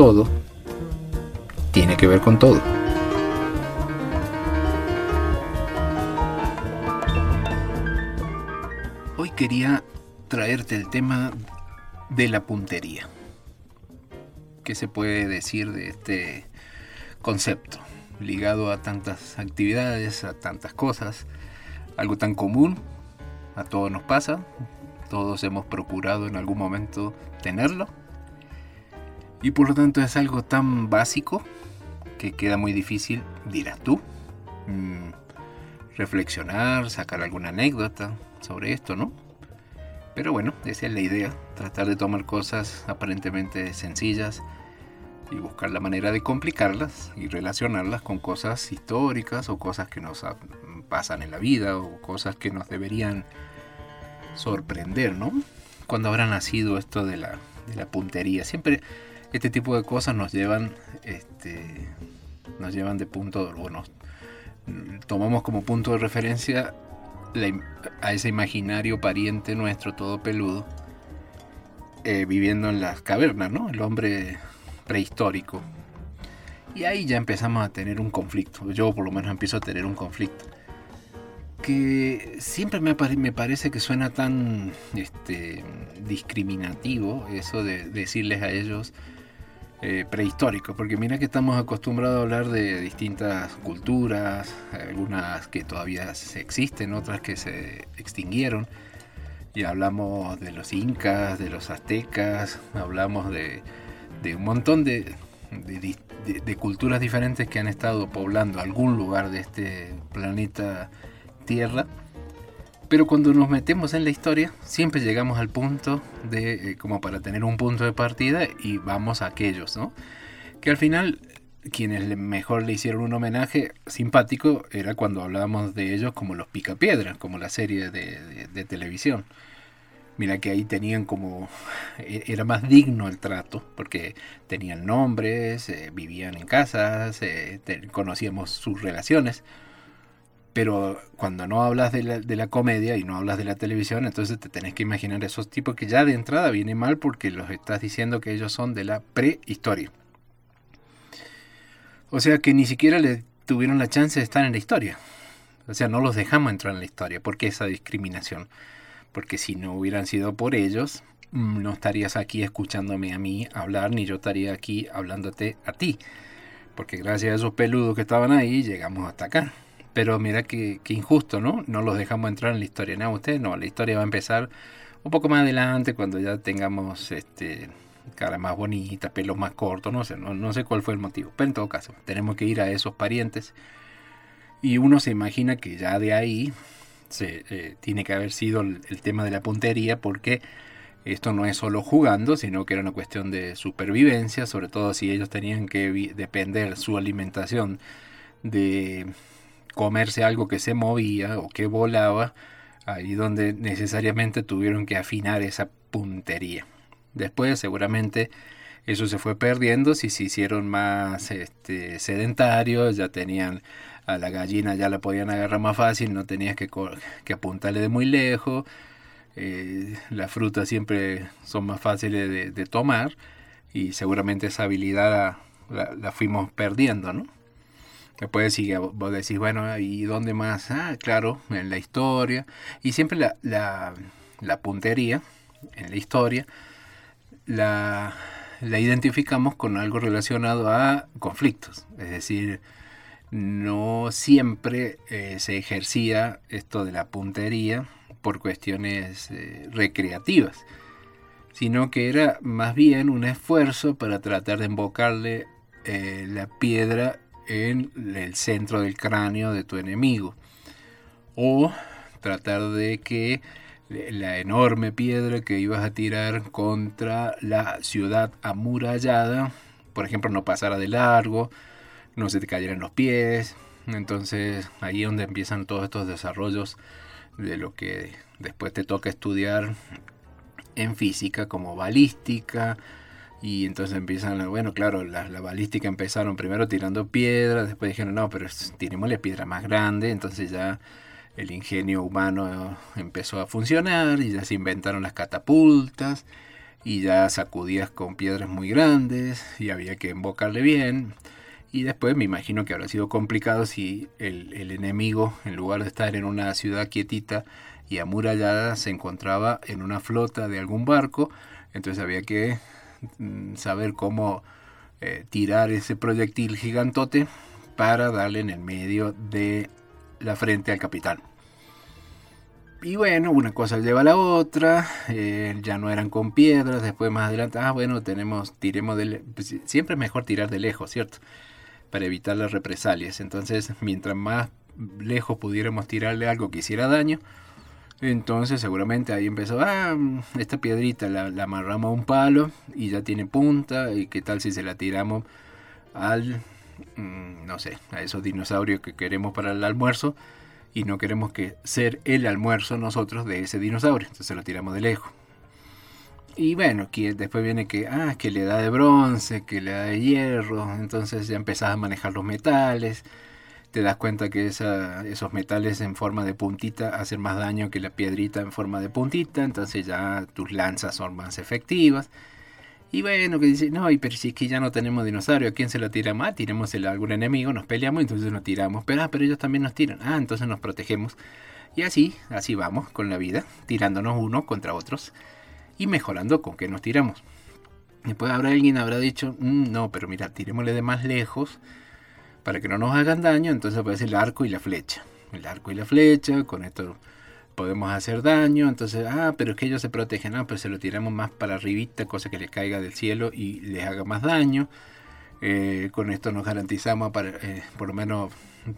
todo, tiene que ver con todo. Hoy quería traerte el tema de la puntería. ¿Qué se puede decir de este concepto ligado a tantas actividades, a tantas cosas? Algo tan común, a todos nos pasa, todos hemos procurado en algún momento tenerlo. Y por lo tanto es algo tan básico que queda muy difícil, dirás tú, mm, reflexionar, sacar alguna anécdota sobre esto, ¿no? Pero bueno, esa es la idea, tratar de tomar cosas aparentemente sencillas y buscar la manera de complicarlas y relacionarlas con cosas históricas o cosas que nos pasan en la vida o cosas que nos deberían sorprender, ¿no? Cuando habrá nacido esto de la, de la puntería. Siempre este tipo de cosas nos llevan, este, nos llevan de punto, bueno, tomamos como punto de referencia a ese imaginario pariente nuestro todo peludo, eh, viviendo en las cavernas, ¿no? El hombre prehistórico. Y ahí ya empezamos a tener un conflicto. Yo por lo menos empiezo a tener un conflicto que siempre me, me parece que suena tan este, discriminativo eso de decirles a ellos eh, prehistórico, porque mira que estamos acostumbrados a hablar de distintas culturas, algunas que todavía existen, otras que se extinguieron, y hablamos de los incas, de los aztecas, hablamos de, un montón de, de culturas diferentes que han estado poblando algún lugar de este planeta Tierra. Pero cuando nos metemos en la historia, siempre llegamos al punto de, eh, como para tener un punto de partida y vamos a aquellos, ¿no? Que al final, quienes mejor le hicieron un homenaje simpático era cuando hablábamos de ellos como los Picapiedras, como la serie de, televisión. Mira que ahí tenían como, e, era más digno el trato, porque tenían nombres, eh, vivían en casas, eh, conocíamos sus relaciones pero cuando no hablas de la, de la, comedia y no hablas de la televisión, entonces te tenés que imaginar esos tipos que ya de entrada viene mal porque los estás diciendo que ellos son de la prehistoria. O sea que ni siquiera le tuvieron la chance de estar en la historia. O sea, no los dejamos entrar en la historia. ¿Por qué esa discriminación? Porque si no hubieran sido por ellos, mm, no estarías aquí escuchándome a mí hablar, ni yo estaría aquí hablándote a ti. Porque gracias a esos peludos que estaban ahí, llegamos hasta acá. Pero mira que, injusto, ¿no? No los dejamos entrar en la historia. No, usted no, la historia va a empezar un poco más adelante cuando ya tengamos este cara más bonita, pelo más corto, no sé, no, sé cuál fue el motivo. Pero en todo caso, tenemos que ir a esos parientes. Y uno se imagina que ya de ahí se, eh, tiene que haber sido el, tema de la puntería porque esto no es solo jugando, sino que era una cuestión de supervivencia, sobre todo si ellos tenían que depender su alimentación de comerse algo que se movía o que volaba, ahí donde necesariamente tuvieron que afinar esa puntería. Después seguramente eso se fue perdiendo, si se hicieron más este, sedentarios, ya tenían a la gallina, ya la podían agarrar más fácil, no tenías que, apuntarle de muy lejos, eh, las frutas siempre son más fáciles de, tomar y seguramente esa habilidad la, la fuimos perdiendo, ¿no? Después sigue, vos decís, bueno, ¿y dónde más? Ah, claro, en la historia. Y siempre la, la, la puntería en la historia la, la, identificamos con algo relacionado a conflictos. Es decir, no siempre eh, se ejercía esto de la puntería por cuestiones eh, recreativas, sino que era más bien un esfuerzo para tratar de embocarle eh, la piedra en el centro del cráneo de tu enemigo. O tratar de que la enorme piedra que ibas a tirar contra la ciudad amurallada, por ejemplo, no pasara de largo, no se te cayeran los pies. Entonces ahí es donde empiezan todos estos desarrollos de lo que después te toca estudiar en física como balística, y entonces empiezan, bueno, claro, la, balística empezaron primero tirando piedras, después dijeron, no, pero la piedra más grande, entonces ya el ingenio humano empezó a funcionar y ya se inventaron las catapultas y ya sacudías con piedras muy grandes y había que embocarle bien. Y después me imagino que habrá sido complicado si el, el enemigo, en lugar de estar en una ciudad quietita y amurallada, se encontraba en una flota de algún barco. Entonces había que saber cómo eh, tirar ese proyectil gigantote para darle en el medio de la frente al capitán. Y bueno, una cosa lleva a la otra, eh, ya no eran con piedras, después más adelante, ah bueno, tenemos, tiremos de, pues, siempre es mejor tirar de lejos, ¿cierto? Para evitar las represalias. Entonces, mientras más lejos pudiéramos tirarle algo que hiciera daño, entonces seguramente ahí empezó, ah, esta piedrita la, amarramos a un palo y ya tiene punta, y qué tal si se la tiramos al, mm, no sé, a esos dinosaurios que queremos para el almuerzo y no queremos que ser el almuerzo nosotros de ese dinosaurio, entonces lo tiramos de lejos. Y bueno, que después viene que, ah, que le da de bronce, que le da de hierro, entonces ya empezás a manejar los metales, te das cuenta que esos metales en forma de puntita hacen más daño que la piedrita en forma de puntita, entonces ya tus lanzas son más efectivas. Y bueno, que dice, no, pero si es que ya no tenemos dinosaurio, ¿a quién se lo tira más? Tiremos a algún enemigo, nos peleamos, entonces nos tiramos. Pero, ah, pero ellos también nos tiran. Ah, entonces nos protegemos. Y así, así vamos con la vida, tirándonos uno contra otros y mejorando con que nos tiramos. Después habrá alguien habrá dicho, mm, no, pero mira, tirémosle de más lejos para que no nos hagan daño, entonces aparece el arco y la flecha. El arco y la flecha, con esto podemos hacer daño, entonces, ah, pero es que ellos se protegen, ah, pues se lo tiramos más para arribita, cosa que les caiga del cielo y les haga más daño. Eh, con esto nos garantizamos, para, eh, por lo menos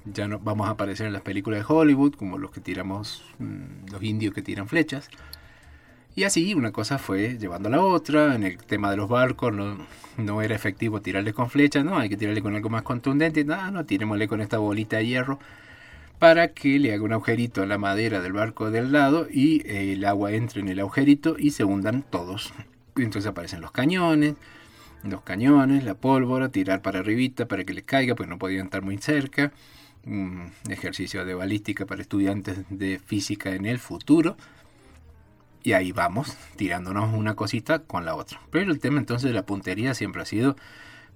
ya no vamos a aparecer en las películas de Hollywood, como los que tiramos, mm, los indios que tiran flechas. Y así una cosa fue llevando a la otra. En el tema de los barcos no, no era efectivo tirarle con flechas, no, hay que tirarle con algo más contundente. No, no, tirémosle con esta bolita de hierro para que le haga un agujerito a la madera del barco del lado y el agua entre en el agujerito y se hundan todos. Entonces aparecen los cañones, los cañones, la pólvora, tirar para arribita para que le caiga, pues no podían estar muy cerca. Un ejercicio de balística para estudiantes de física en el futuro. Y ahí vamos, tirándonos una cosita con la otra. Pero el tema entonces de la puntería siempre ha sido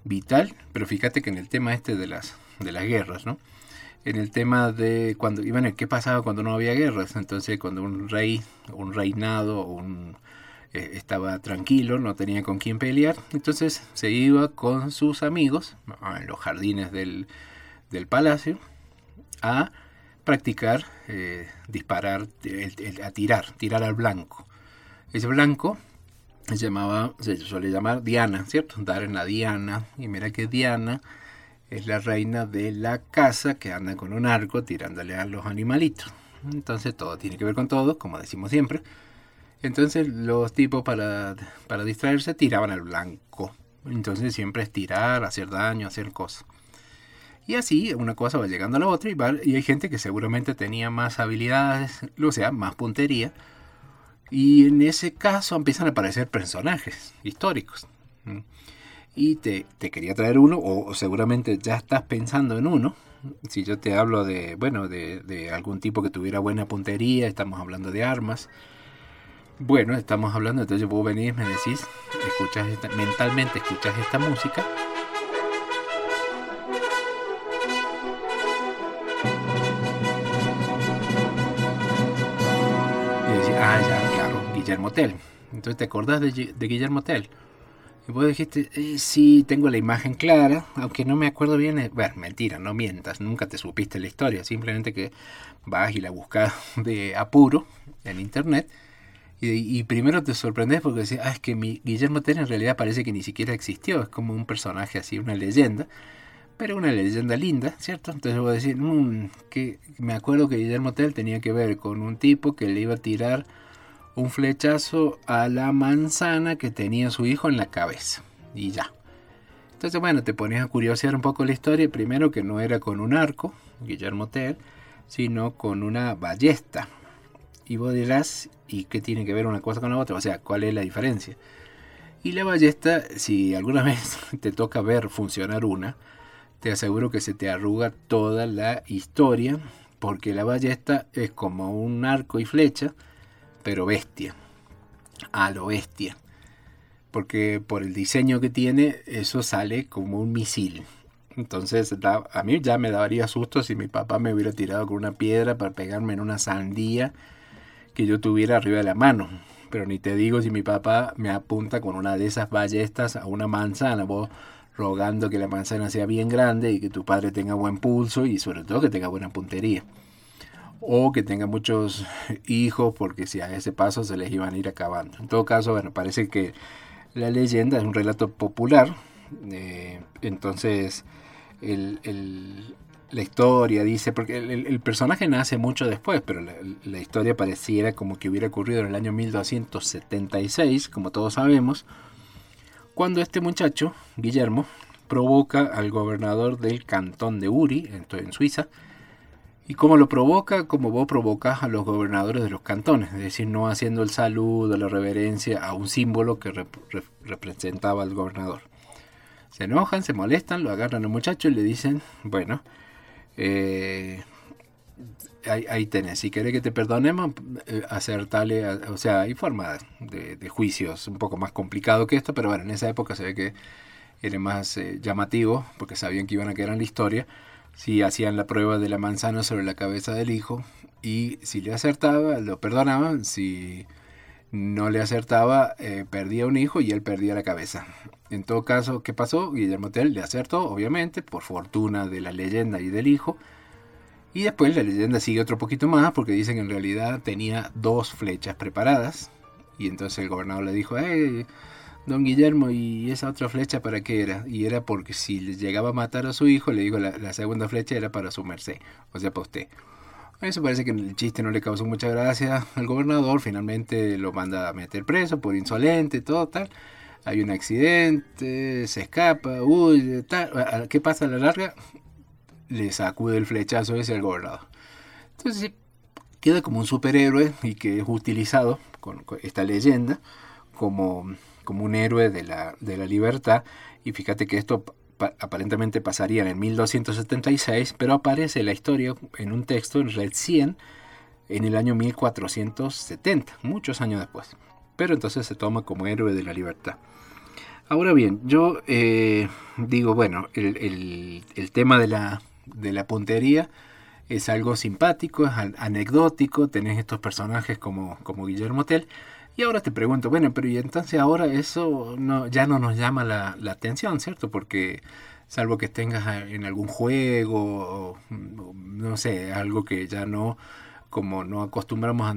vital. Pero fíjate que en el tema este de las, de las guerras, ¿no? En el tema de cuando, y bueno, ¿qué pasaba cuando no había guerras? Entonces cuando un rey, un reinado, un, eh, estaba tranquilo, no tenía con quién pelear, entonces se iba con sus amigos en los jardines del, del palacio a practicar eh, disparar, a tirar, tirar al blanco. Ese blanco se llamaba, se suele llamar Diana, ¿cierto? Dar en la Diana. Y mira que Diana es la reina de la casa que anda con un arco tirándole a los animalitos. Entonces todo tiene que ver con todo, como decimos siempre. Entonces los tipos para, para distraerse tiraban al blanco. Entonces siempre es tirar, hacer daño, hacer cosas. Y así una cosa va llegando a la otra y, y hay gente que seguramente tenía más habilidades, o sea, más puntería. Y en ese caso empiezan a aparecer personajes históricos. Y te, quería traer uno, o, seguramente ya estás pensando en uno. Si yo te hablo de, bueno, de, de algún tipo que tuviera buena puntería, estamos hablando de armas. Bueno, estamos hablando, entonces yo puedo venir, me decís, escuchas mentalmente escuchas esta música Guillermo Tell. Entonces, ¿te acordás de, Guillermo Tell? Y vos dijiste, eh, sí, tengo la imagen clara, aunque no me acuerdo bien. Eh, bueno, mentira, no mientas, nunca te supiste la historia, simplemente que vas y la buscas de apuro en internet. Y, primero te sorprendes porque decís, ah, es que mi Guillermo Tell en realidad parece que ni siquiera existió, es como un personaje así, una leyenda pero una leyenda linda, ¿cierto? Entonces voy a decir, mm, que me acuerdo que Guillermo Tell tenía que ver con un tipo que le iba a tirar un flechazo a la manzana que tenía su hijo en la cabeza. Y ya. Entonces, bueno, te pones a curiosear un poco la historia. Primero que no era con un arco, Guillermo Tell, sino con una ballesta. Y vos dirás, ¿y qué tiene que ver una cosa con la otra? O sea, ¿cuál es la diferencia? Y la ballesta, si alguna vez te toca ver funcionar una, te aseguro que se te arruga toda la historia, porque la ballesta es como un arco y flecha, pero bestia, a lo bestia. porque por el diseño que tiene, eso sale como un misil. Entonces a mí ya me daría susto si mi papá me hubiera tirado con una piedra para pegarme en una sandía que yo tuviera arriba de la mano. Pero ni te digo si mi papá me apunta con una de esas ballestas a una manzana, vos rogando que la manzana sea bien grande y que tu padre tenga buen pulso y sobre todo que tenga buena puntería. O que tenga muchos hijos porque si a ese paso se les iban a ir acabando. En todo caso, bueno, parece que la leyenda es un relato popular. Eh, entonces, la historia dice, porque el, personaje nace mucho después, pero la, historia pareciera como que hubiera ocurrido en el año 1276, como todos sabemos, cuando este muchacho, Guillermo, provoca al gobernador del cantón de Uri, en Suiza, y cómo lo provoca, como vos provocas a los gobernadores de los cantones, es decir, no haciendo el saludo, la reverencia a un símbolo que representaba al gobernador. Se enojan, se molestan, lo agarran al muchacho y le dicen, bueno, eh, ahí, tenés, si querés que te perdonemos, eh, acertale, o sea, hay forma de, juicios un poco más complicado que esto, pero bueno, en esa época se ve que era más eh, llamativo, porque sabían que iban a quedar en la historia si hacían la prueba de la manzana sobre la cabeza del hijo y si le acertaba, lo perdonaban, si no le acertaba, eh, perdía un hijo y él perdía la cabeza. En todo caso, ¿qué pasó? Guillermo Tell le acertó, obviamente, por fortuna de la leyenda y del hijo. Y después la leyenda sigue otro poquito más porque dicen que en realidad tenía dos flechas preparadas. Y entonces el gobernador le dijo, hey, don Guillermo, ¿y esa otra flecha para qué era? Y era porque si le llegaba a matar a su hijo, le dijo la, la segunda flecha era para su merced, o sea, para usted. Eso parece que el chiste no le causó mucha gracia al gobernador, finalmente lo manda a meter preso por insolente, todo tal. Hay un accidente, se escapa, huye, tal. ¿Qué pasa a la larga? Le sacude el flechazo ese al gobernador. Entonces queda como un superhéroe y que es utilizado con esta leyenda como como un héroe de la, de la libertad. Y fíjate que esto aparentemente pasaría en el 1276, pero aparece la historia en un texto en Red 100 en el año 1470, muchos años después. Pero entonces se toma como héroe de la libertad. Ahora bien, yo eh, digo, bueno, el, el, tema de la, de la puntería es algo simpático, es anecdótico, tenés estos personajes como, como Guillermo Tell, y ahora te pregunto, bueno, pero y entonces ahora eso no, ya no nos llama la, atención, ¿cierto? Porque salvo que tengas en algún juego, o, no sé, algo que ya no, como no acostumbramos a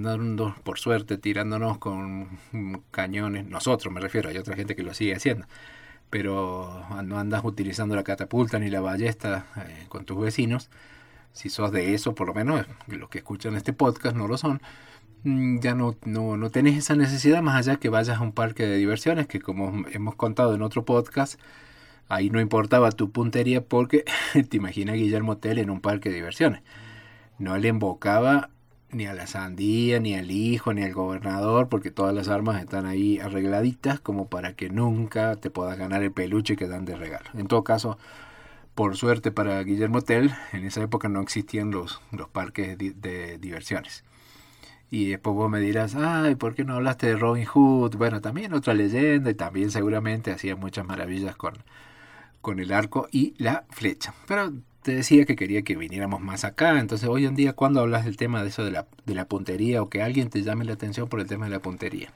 por suerte tirándonos con cañones, nosotros me refiero, hay otra gente que lo sigue haciendo, pero no andas utilizando la catapulta ni la ballesta eh, con tus vecinos, si sos de eso, por lo menos los que escuchan este podcast no lo son, Mm, ya no, no, no tenés esa necesidad más allá que vayas a un parque de diversiones, que como hemos contado en otro podcast, ahí no importaba tu puntería porque te imaginas Guillermo Tell en un parque de diversiones. No le embocaba ni a la sandía, ni al hijo, ni al gobernador, porque todas las armas están ahí arregladitas como para que nunca te puedas ganar el peluche que dan de regalo. En todo caso, por suerte para Guillermo Tell, en esa época no existían los, los parques de diversiones. Y después vos me dirás, ay, ¿por qué no hablaste de Robin Hood? Bueno, también otra leyenda y también seguramente hacía muchas maravillas con, con el arco y la flecha. Pero te decía que quería que viniéramos más acá. Entonces, hoy en día, cuando hablas del tema de eso de la, de la puntería o que alguien te llame la atención por el tema de la puntería?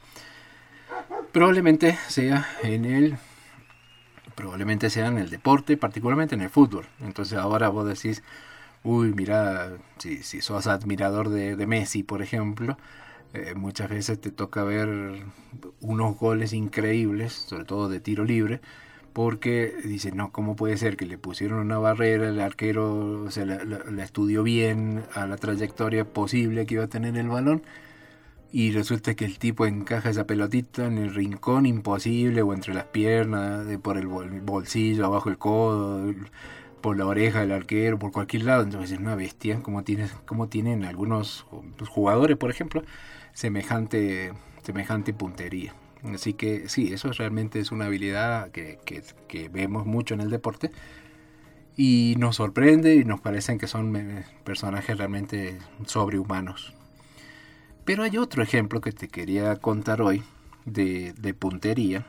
Probablemente sea en el probablemente sea en el deporte, particularmente en el fútbol. Entonces ahora vos decís, uy, mira, si, si sos admirador de, Messi, por ejemplo, eh, muchas veces te toca ver unos goles increíbles, sobre todo de tiro libre, porque dice, no, ¿cómo puede ser que le pusieron una barrera, el arquero se la, estudió bien a la trayectoria posible que iba a tener el balón? Y resulta que el tipo encaja esa pelotita en el rincón imposible o entre las piernas, por el bolsillo, abajo el codo por la oreja del arquero, por cualquier lado. Entonces es una bestia, como, como tienen algunos jugadores, por ejemplo, semejante, semejante puntería. Así que sí, eso realmente es una habilidad que, vemos mucho en el deporte y nos sorprende y nos parecen que son eh, personajes realmente sobrehumanos. Pero hay otro ejemplo que te quería contar hoy de, de puntería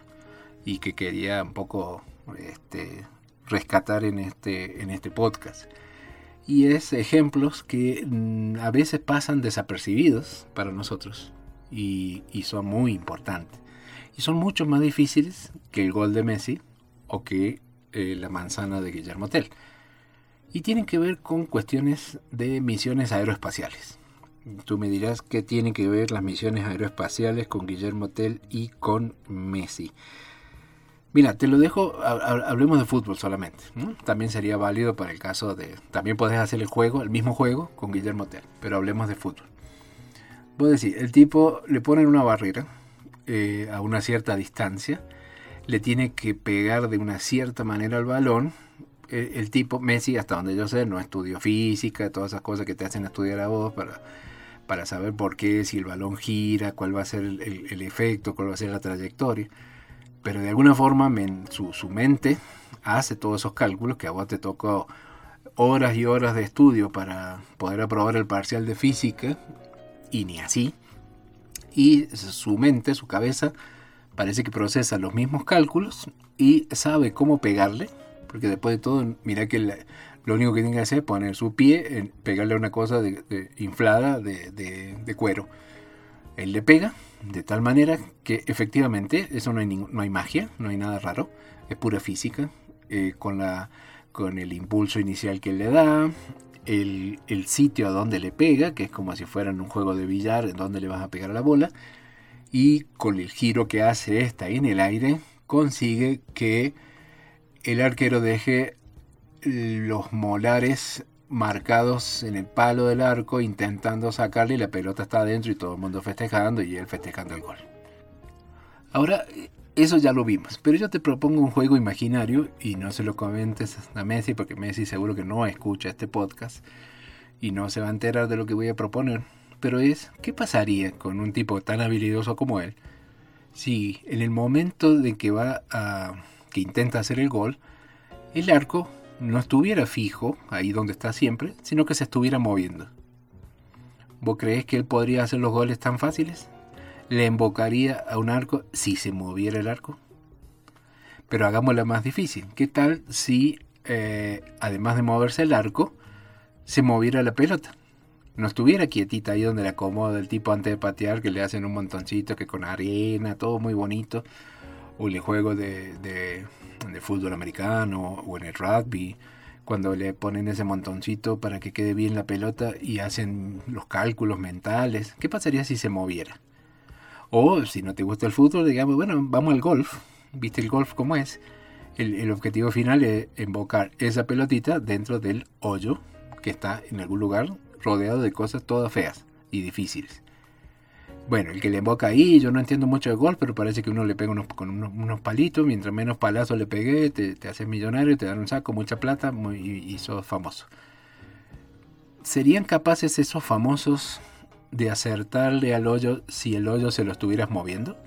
y que quería un poco este, rescatar en este, en este podcast. Y es ejemplos que mm, a veces pasan desapercibidos para nosotros y, son muy importantes. Y son mucho más difíciles que el gol de Messi o que eh, la manzana de Guillermo Tell. Y tienen que ver con cuestiones de misiones aeroespaciales. Tú me dirás qué tienen que ver las misiones aeroespaciales con Guillermo Tell y con Messi. Mira, te lo dejo, hablemos de fútbol solamente. También sería válido para el caso de... También puedes hacer el juego, el mismo juego con Guillermo Tell, pero hablemos de fútbol. Puedo decir, el tipo le ponen una barrera eh, a una cierta distancia, le tiene que pegar de una cierta manera al balón. El, tipo, Messi, hasta donde yo sé, no estudió física, todas esas cosas que te hacen estudiar a vos para, para saber por qué, si el balón gira, cuál va a ser el efecto, cuál va a ser la trayectoria pero de alguna forma su, su, mente hace todos esos cálculos que a vos te tocó horas y horas de estudio para poder aprobar el parcial de física y ni así. Y su mente, su cabeza, parece que procesa los mismos cálculos y sabe cómo pegarle, porque después de todo, mira que lo único que tiene que hacer es poner su pie, en pegarle una cosa de, inflada de, de cuero. Él le pega de tal manera que efectivamente eso no hay, no hay magia, no hay nada raro, es pura física, eh, con, la, con el impulso inicial que le da, el, sitio a donde le pega, que es como si fuera en un juego de billar en donde le vas a pegar a la bola, y con el giro que hace esta en el aire, consigue que el arquero deje los molares marcados en el palo del arco intentando sacarle y la pelota está adentro y todo el mundo festejando y él festejando el gol. Ahora, eso ya lo vimos, pero yo te propongo un juego imaginario y no se lo comentes a Messi porque Messi seguro que no escucha este podcast y no se va a enterar de lo que voy a proponer, pero es, ¿qué pasaría con un tipo tan habilidoso como él si en el momento de que va a que intenta hacer el gol, el arco no estuviera fijo ahí donde está siempre, sino que se estuviera moviendo. ¿Vos crees que él podría hacer los goles tan fáciles? ¿Le invocaría a un arco si se moviera el arco? Pero hagámosla más difícil. ¿Qué tal si, eh, además de moverse el arco, se moviera la pelota? No estuviera quietita ahí donde la acomoda el tipo antes de patear, que le hacen un montoncito, que con arena, todo muy bonito. O el juego de en el fútbol americano o en el rugby, cuando le ponen ese montoncito para que quede bien la pelota y hacen los cálculos mentales. ¿Qué pasaría si se moviera? O si no te gusta el fútbol, digamos, bueno, vamos al golf. ¿Viste el golf cómo es? El, el objetivo final es invocar esa pelotita dentro del hoyo que está en algún lugar rodeado de cosas todas feas y difíciles. Bueno, el que le invoca ahí, yo no entiendo mucho de golf, pero parece que uno le pega unos, con unos, palitos, mientras menos palazos le pegué, te, haces millonario, te dan un saco, mucha plata y, y sos famoso. ¿Serían capaces esos famosos de acertarle al hoyo si el hoyo se lo estuvieras moviendo?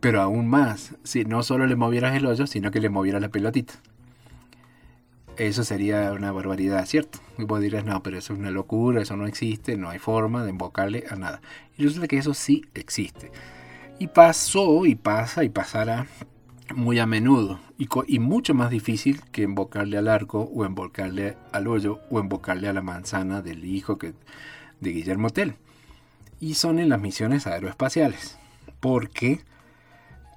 Pero aún más, si no solo le movieras el hoyo, sino que le movieras la pelotita eso sería una barbaridad, ¿cierto? Y vos dirás, no, pero eso es una locura, eso no existe, no hay forma de invocarle a nada. Y resulta que eso sí existe. Y pasó y pasa y pasará muy a menudo y, mucho más difícil que invocarle al arco o invocarle al hoyo o invocarle a la manzana del hijo que, de Guillermo Tell. Y son en las misiones aeroespaciales. Porque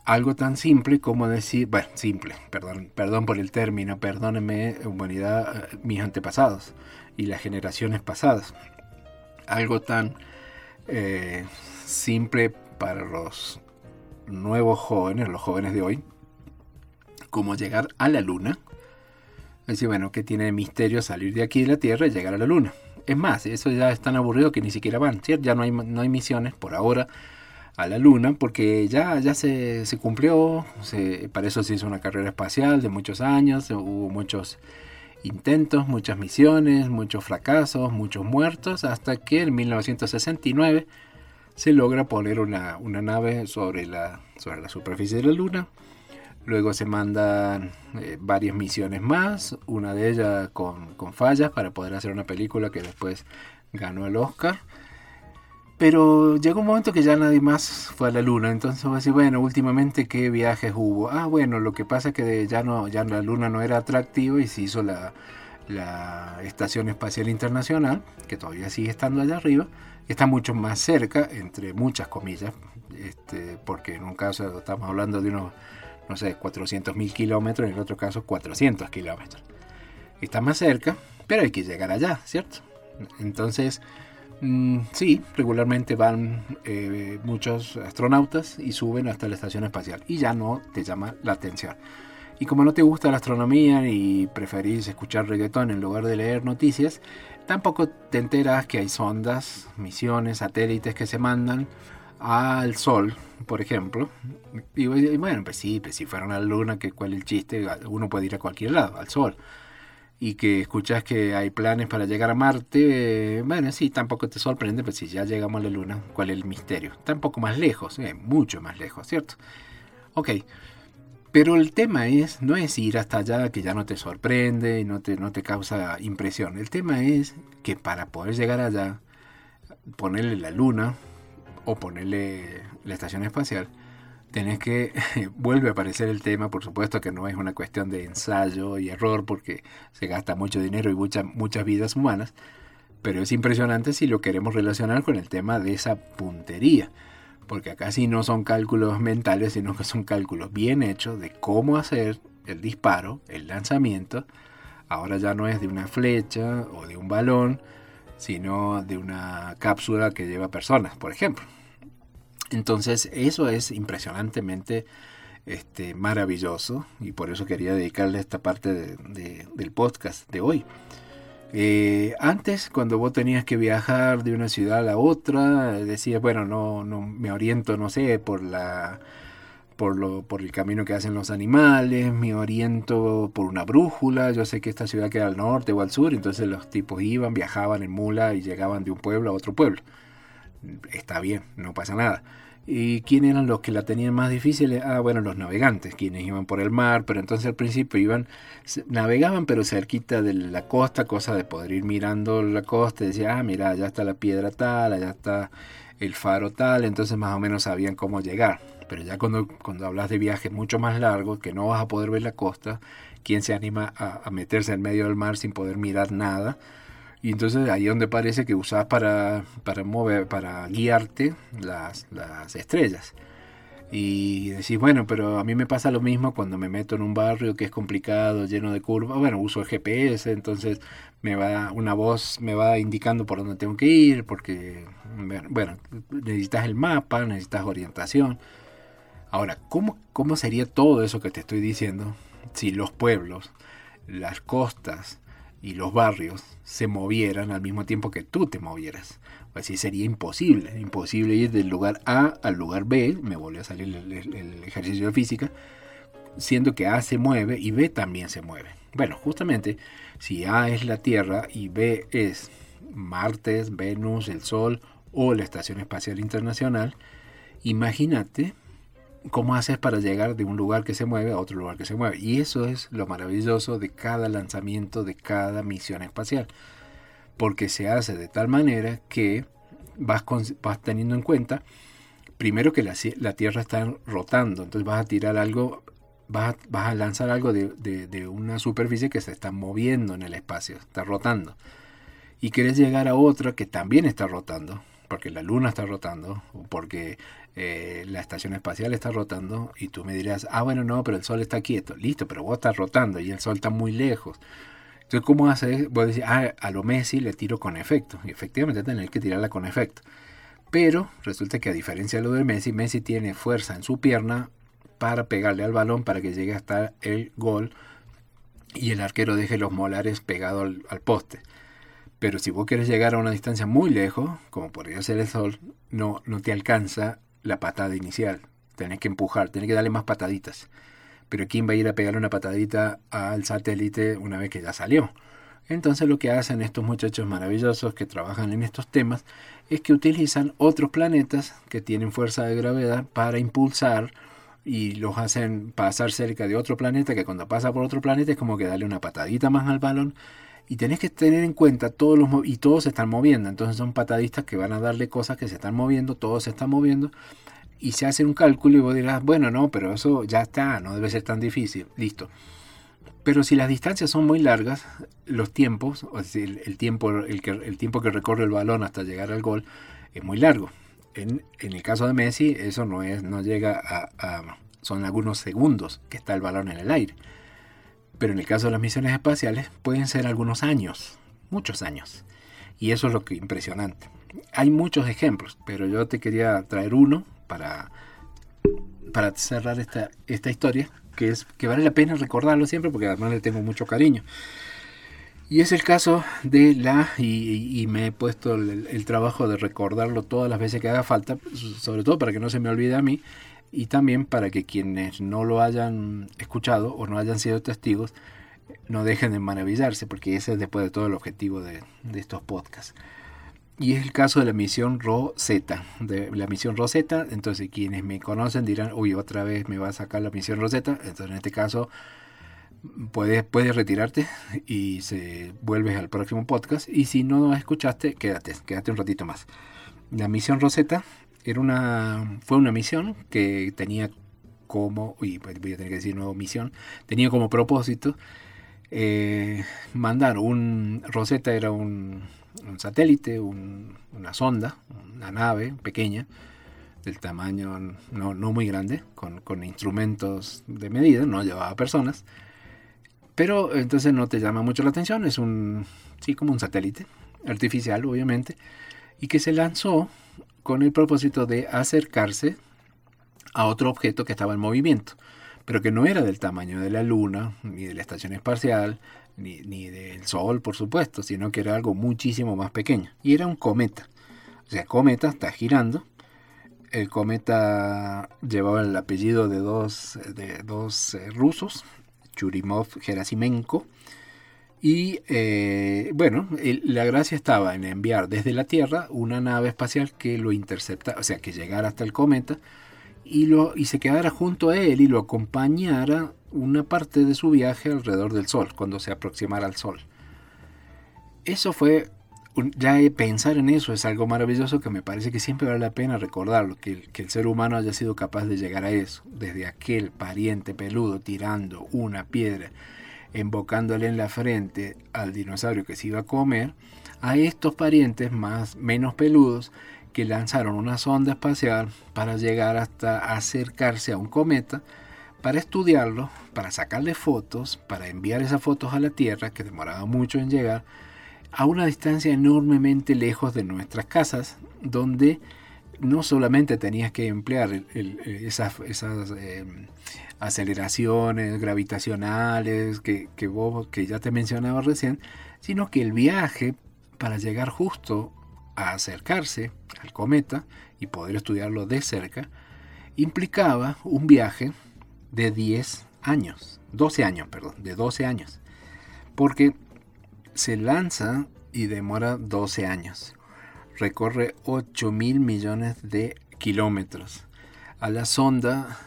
algo tan simple como decir, bueno, simple, perdón, perdón por el término, perdónenme humanidad, eh, mis antepasados y las generaciones pasadas. Algo tan eh, simple para los nuevos jóvenes, los jóvenes de hoy, como llegar a la luna. Decir, bueno, ¿qué tiene misterio salir de aquí de la Tierra y llegar a la luna? Es más, eso ya es tan aburrido que ni siquiera van. Ya no hay, no hay misiones por ahora a la Luna, porque ya, ya se, se cumplió, para eso se hizo una carrera espacial de muchos años, hubo muchos intentos, muchas misiones, muchos fracasos, muchos muertos, hasta que en 1969 se logra poner una, nave sobre la, superficie de la Luna. Luego se mandan eh, varias misiones más, una de ellas con fallas para poder hacer una película que después ganó el Oscar. Pero llegó un momento que ya nadie más fue a la luna, entonces vos decís, bueno, últimamente qué viajes hubo. Ah, bueno, lo que pasa es que ya no, ya la luna no era atractiva y se hizo la, la Estación Espacial Internacional, que todavía sigue estando allá arriba, está mucho más cerca, entre muchas comillas, este, porque en un caso estamos hablando de unos, no sé, 400.000 kilómetros, en el otro caso 400 kilómetros. Está más cerca, pero hay que llegar allá, ¿cierto? Entonces, mm, sí, regularmente van eh, muchos astronautas y suben hasta la estación espacial y ya no te llama la atención. Y como no te gusta la astronomía y preferís escuchar reggaetón en lugar de leer noticias, tampoco te enteras que hay sondas, misiones, satélites que se mandan al Sol, por ejemplo. Y bueno, pues sí, pues si fueron a la Luna, que ¿cuál es el chiste? Uno puede ir a cualquier lado, al Sol. Y que escuchas que hay planes para llegar a Marte, bueno, sí, tampoco te sorprende, pues si ya llegamos a la Luna, ¿cuál es el misterio? Tampoco más lejos, eh, mucho más lejos, ¿cierto? Ok, pero el tema es, no es ir hasta allá que ya no te sorprende y no te, no te causa impresión. El tema es que para poder llegar allá, ponerle la luna o ponerle la estación espacial, tenés que, vuelve a aparecer el tema, por supuesto que no es una cuestión de ensayo y error porque se gasta mucho dinero y muchas muchas vidas humanas, pero es impresionante si lo queremos relacionar con el tema de esa puntería porque acá sí no son cálculos mentales, sino que son cálculos bien hechos de cómo hacer el disparo, el lanzamiento. Ahora ya no es de una flecha o de un balón, sino de una cápsula que lleva personas, por ejemplo. Entonces eso es impresionantemente este, maravilloso y por eso quería dedicarle esta parte del podcast de hoy. Eh, antes, cuando vos tenías que viajar de una ciudad a la otra, decías, bueno, no, no me oriento, no sé, por la por, lo, por el camino que hacen los animales, me oriento por una brújula, yo sé que esta ciudad queda al norte o al sur, entonces los tipos iban, viajaban en mula y llegaban de un pueblo a otro pueblo. Está bien, no pasa nada. ¿Y quiénes eran los que la tenían más difícil? Ah, bueno, los navegantes, quienes iban por el mar, pero entonces al principio iban, navegaban pero cerquita de la costa, cosa de poder ir mirando la costa y decía, ah, mira, allá está la piedra tal, allá está el faro tal, entonces más o menos sabían cómo llegar. Pero ya cuando, cuando hablas de viajes mucho más largos, que no vas a poder ver la costa, ¿quién se anima a, a meterse en medio del mar sin poder mirar nada? Y entonces ahí es donde parece que usas para, para mover, para guiarte las, las estrellas. Y decís, bueno, pero a mí me pasa lo mismo cuando me meto en un barrio que es complicado, lleno de curvas. Bueno, uso el GPS, entonces me va una voz me va indicando por dónde tengo que ir, porque, bueno, necesitas el mapa, necesitas orientación. Ahora, ¿cómo, ¿cómo sería todo eso que te estoy diciendo si los pueblos, las costas, y los barrios se movieran al mismo tiempo que tú te movieras. Así sería imposible, imposible ir del lugar A al lugar B, me volvió a salir el, ejercicio de física, siendo que A se mueve y B también se mueve. Bueno, justamente si A es la Tierra y B es Marte, Venus, el Sol o la Estación Espacial Internacional, imagínate cómo haces para llegar de un lugar que se mueve a otro lugar que se mueve. Y eso es lo maravilloso de cada lanzamiento, de cada misión espacial. Porque se hace de tal manera que vas, vas teniendo en cuenta, primero que la, Tierra está rotando, entonces vas a tirar algo, vas a, vas a lanzar algo de, de, una superficie que se está moviendo en el espacio, está rotando. Y quieres llegar a otra que también está rotando, porque la luna está rotando, porque eh, la estación espacial está rotando y tú me dirás, ah, bueno, no, pero el Sol está quieto. Listo, pero vos estás rotando y el Sol está muy lejos. Entonces, ¿cómo haces? Vos decís, ah, a lo Messi le tiro con efecto. Y efectivamente tenés que tirarla con efecto. Pero resulta que a diferencia de lo de Messi, Messi tiene fuerza en su pierna para pegarle al balón para que llegue hasta el gol y el arquero deje los molares pegados al poste. Pero si vos quieres llegar a una distancia muy lejos, como podría ser el sol, no, no te alcanza la patada inicial. Tenés que empujar, tenés que darle más pataditas. Pero ¿quién va a ir a pegarle una patadita al satélite una vez que ya salió? Entonces lo que hacen estos muchachos maravillosos que trabajan en estos temas es que utilizan otros planetas que tienen fuerza de gravedad para impulsar y los hacen pasar cerca de otro planeta que cuando pasa por otro planeta es como que darle una patadita más al balón Y tenés que tener en cuenta todos los y todos se están moviendo. Entonces son patadistas que van a darle cosas que se están moviendo, todos se están moviendo. Y se hace un cálculo y vos dirás, bueno, no, pero eso ya está, no debe ser tan difícil. Listo. Pero si las distancias son muy largas, los tiempos, o decir, el tiempo, el, que, el tiempo que recorre el balón hasta llegar al gol es muy largo. En, el caso de Messi, eso no es, no llega a, son algunos segundos que está el balón en el aire. Pero en el caso de las misiones espaciales pueden ser algunos años, muchos años. Y eso es lo que impresionante. Hay muchos ejemplos, pero yo te quería traer uno para, para cerrar esta, esta historia, que, es, que vale la pena recordarlo siempre porque además le tengo mucho cariño. Y es el caso de la, y, me he puesto el, trabajo de recordarlo todas las veces que haga falta, sobre todo para que no se me olvide a mí, y también para que quienes no lo hayan escuchado o no hayan sido testigos, no dejen de maravillarse, porque ese es después de todo el objetivo de, de estos podcasts. Y es el caso de la misión Rosetta. De la misión Rosetta, entonces quienes me conocen dirán, uy, otra vez me va a sacar la misión Rosetta. Entonces en este caso puedes, puedes retirarte y se vuelves al próximo podcast. Y si no escuchaste, quédate, quédate un ratito más. La misión Rosetta era una, fue una misión que tenía como, uy, voy a tener que decir nuevo misión, tenía como propósito eh, mandar un, Rosetta era un, un satélite, una sonda, una nave pequeña, del tamaño no, muy grande, con, instrumentos de medida, no llevaba personas, pero entonces no te llama mucho la atención, es un, sí, como un satélite artificial, obviamente, y que se lanzó con el propósito de acercarse a otro objeto que estaba en movimiento, pero que no era del tamaño de la Luna, ni de la estación espacial, ni, del Sol, por supuesto, sino que era algo muchísimo más pequeño. Y era un cometa. O sea, cometa está girando. El cometa llevaba el apellido de dos, de dos eh, rusos, Churimov Gerasimenko. Y eh, bueno, la gracia estaba en enviar desde la Tierra una nave espacial que lo interceptara, o sea, que llegara hasta el cometa y, lo, y se quedara junto a él y lo acompañara una parte de su viaje alrededor del Sol, cuando se aproximara al Sol. Eso fue, ya pensar en eso es algo maravilloso que me parece que siempre vale la pena recordarlo, que, que el ser humano haya sido capaz de llegar a eso, desde aquel pariente peludo tirando una piedra, embocándole en la frente al dinosaurio que se iba a comer, a estos parientes más menos peludos que lanzaron una sonda espacial para llegar hasta acercarse a un cometa para estudiarlo, para sacarle fotos, para enviar esas fotos a la Tierra, que demoraba mucho en llegar, a una distancia enormemente lejos de nuestras casas, donde no solamente tenías que emplear esas, em, aceleraciones gravitacionales que, que ya te mencionaba recién, sino que el viaje para llegar justo a acercarse al cometa y poder estudiarlo de cerca, implicaba un viaje de 10 años, 12 años, perdón, de 12 años. Porque se lanza y demora 12 años. Recorre 8 mil millones de kilómetros. A la sonda,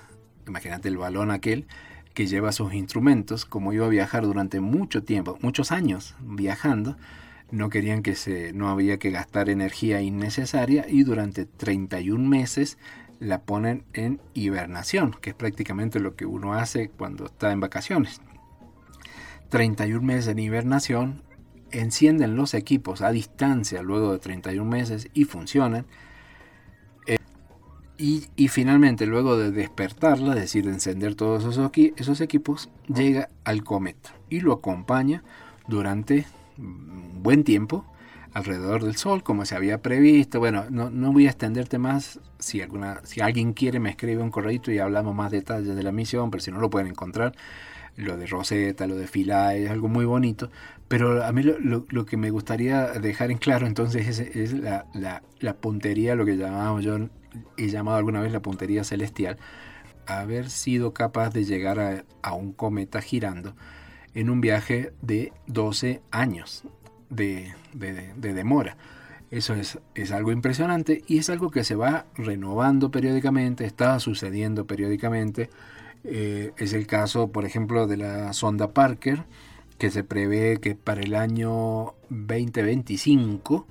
imagínate el balón aquel, que lleva sus instrumentos, como iba a viajar durante mucho tiempo, muchos años viajando, no querían que se, no había que gastar energía innecesaria y durante 31 meses la ponen en hibernación, que es prácticamente lo que uno hace cuando está en vacaciones. 31 meses en hibernación, encienden los equipos a distancia luego de 31 meses y funcionan. Eh, y, finalmente, luego de despertarla, es decir, de encender todos esos, esos equipos, llega al cometa y lo acompaña durante un buen tiempo alrededor del Sol, como se había previsto. Bueno, no, no voy a extenderte más. Si, alguna, si alguien quiere, me escribe un correo y hablamos más detalles de la misión, pero si no lo pueden encontrar. Lo de Rosetta, lo de Philae, es algo muy bonito. Pero a mí lo, que me gustaría dejar en claro entonces es, la, puntería, lo que llamamos yo, he llamado alguna vez la puntería celestial. Haber sido capaz de llegar a, un cometa girando en un viaje de 12 años de, demora. Eso es, es, algo impresionante y es algo que se va renovando periódicamente, está sucediendo periódicamente. Eh, es el caso, por ejemplo, de la sonda Parker que se prevé que para el año 2025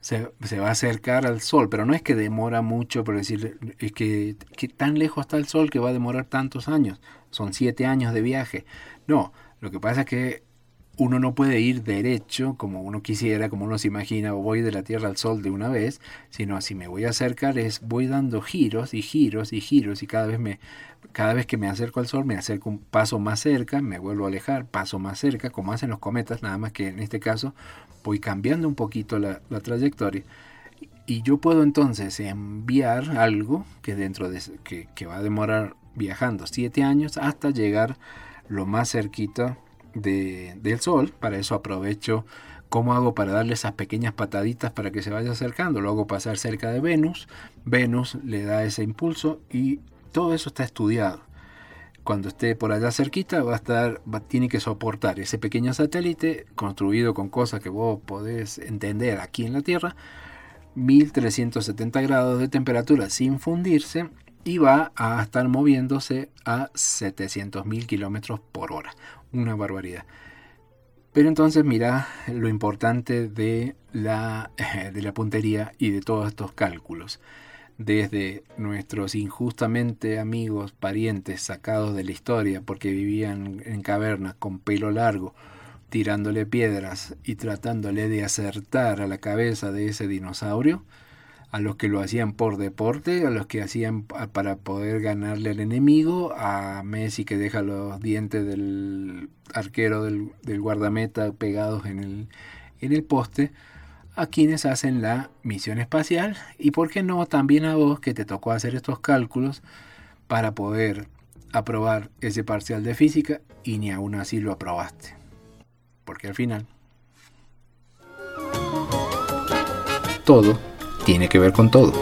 se, va a acercar al Sol, pero no es que demora mucho, por decir, es que, que, tan lejos está el Sol que va a demorar tantos años, son siete años de viaje. No, lo que pasa es que uno no puede ir derecho como uno quisiera, como uno se imagina, o voy de la Tierra al Sol de una vez, sino si me voy a acercar es voy dando giros y giros y giros y cada vez me cada vez que me acerco al Sol me acerco un paso más cerca, me vuelvo a alejar, paso más cerca, como hacen los cometas, nada más que en este caso voy cambiando un poquito la, trayectoria. Y yo puedo entonces enviar algo que dentro de que, que va a demorar viajando siete años hasta llegar lo más cerquita del Sol. Para eso aprovecho cómo hago para darle esas pequeñas pataditas para que se vaya acercando. Lo hago pasar cerca de Venus. Venus le da ese impulso y todo eso está estudiado. Cuando esté por allá cerquita va a estar, tiene que soportar ese pequeño satélite construido con cosas que vos podés entender aquí en la Tierra, 1370 grados de temperatura sin fundirse y va a estar moviéndose a 700.000 kilómetros por hora una barbaridad. Pero entonces mira lo importante de la, de la puntería y de todos estos cálculos. Desde nuestros injustamente amigos, parientes sacados de la historia porque vivían en cavernas con pelo largo, tirándole piedras y tratándole de acertar a la cabeza de ese dinosaurio, a los que lo hacían por deporte, a los que hacían para poder ganarle al enemigo, a Messi que deja los dientes del arquero del, guardameta pegados en el, en el poste, a quienes hacen la misión espacial y por qué no también a vos que te tocó hacer estos cálculos para poder aprobar ese parcial de física y ni aún así lo aprobaste. Porque al final todo tiene que ver con todo.